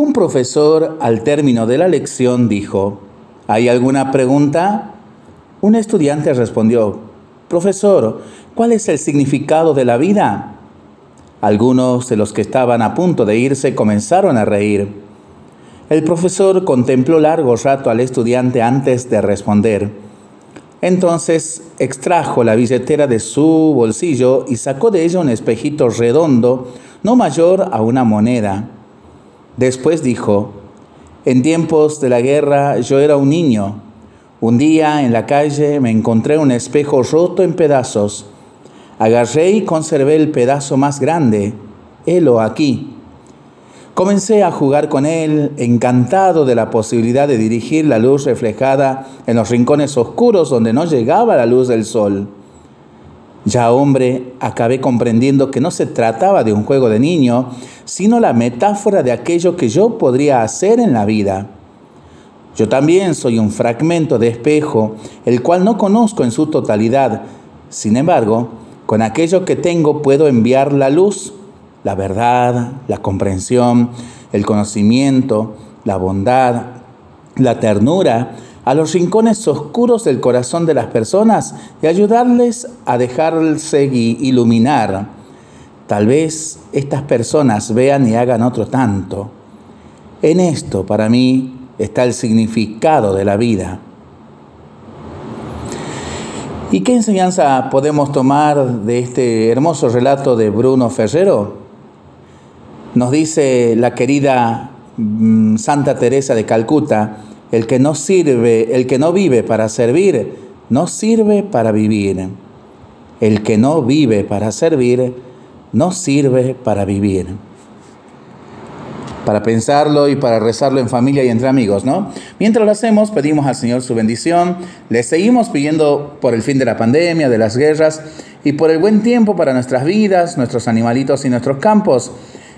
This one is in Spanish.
Un profesor al término de la lección dijo, ¿hay alguna pregunta? Un estudiante respondió, Profesor, ¿cuál es el significado de la vida? Algunos de los que estaban a punto de irse comenzaron a reír. El profesor contempló largo rato al estudiante antes de responder. Entonces extrajo la billetera de su bolsillo y sacó de ella un espejito redondo, no mayor a una moneda. Después dijo, en tiempos de la guerra yo era un niño. Un día en la calle me encontré un espejo roto en pedazos. Agarré y conservé el pedazo más grande. Helo aquí. Comencé a jugar con él, encantado de la posibilidad de dirigir la luz reflejada en los rincones oscuros donde no llegaba la luz del sol. Ya hombre, acabé comprendiendo que no se trataba de un juego de niño, sino la metáfora de aquello que yo podría hacer en la vida. Yo también soy un fragmento de espejo, el cual no conozco en su totalidad. Sin embargo, con aquello que tengo puedo enviar la luz la verdad, la comprensión, el conocimiento, la bondad, la ternura a los rincones oscuros del corazón de las personas y ayudarles a dejarse iluminar. Tal vez estas personas vean y hagan otro tanto. En esto, para mí, está el significado de la vida. ¿Y qué enseñanza podemos tomar de este hermoso relato de Bruno Ferrero? Nos dice la querida mm, Santa Teresa de Calcuta, el que no sirve, el que no vive para servir, no sirve para vivir. El que no vive para servir, no sirve para vivir. Para pensarlo y para rezarlo en familia y entre amigos, ¿no? Mientras lo hacemos, pedimos al Señor su bendición, le seguimos pidiendo por el fin de la pandemia, de las guerras y por el buen tiempo para nuestras vidas, nuestros animalitos y nuestros campos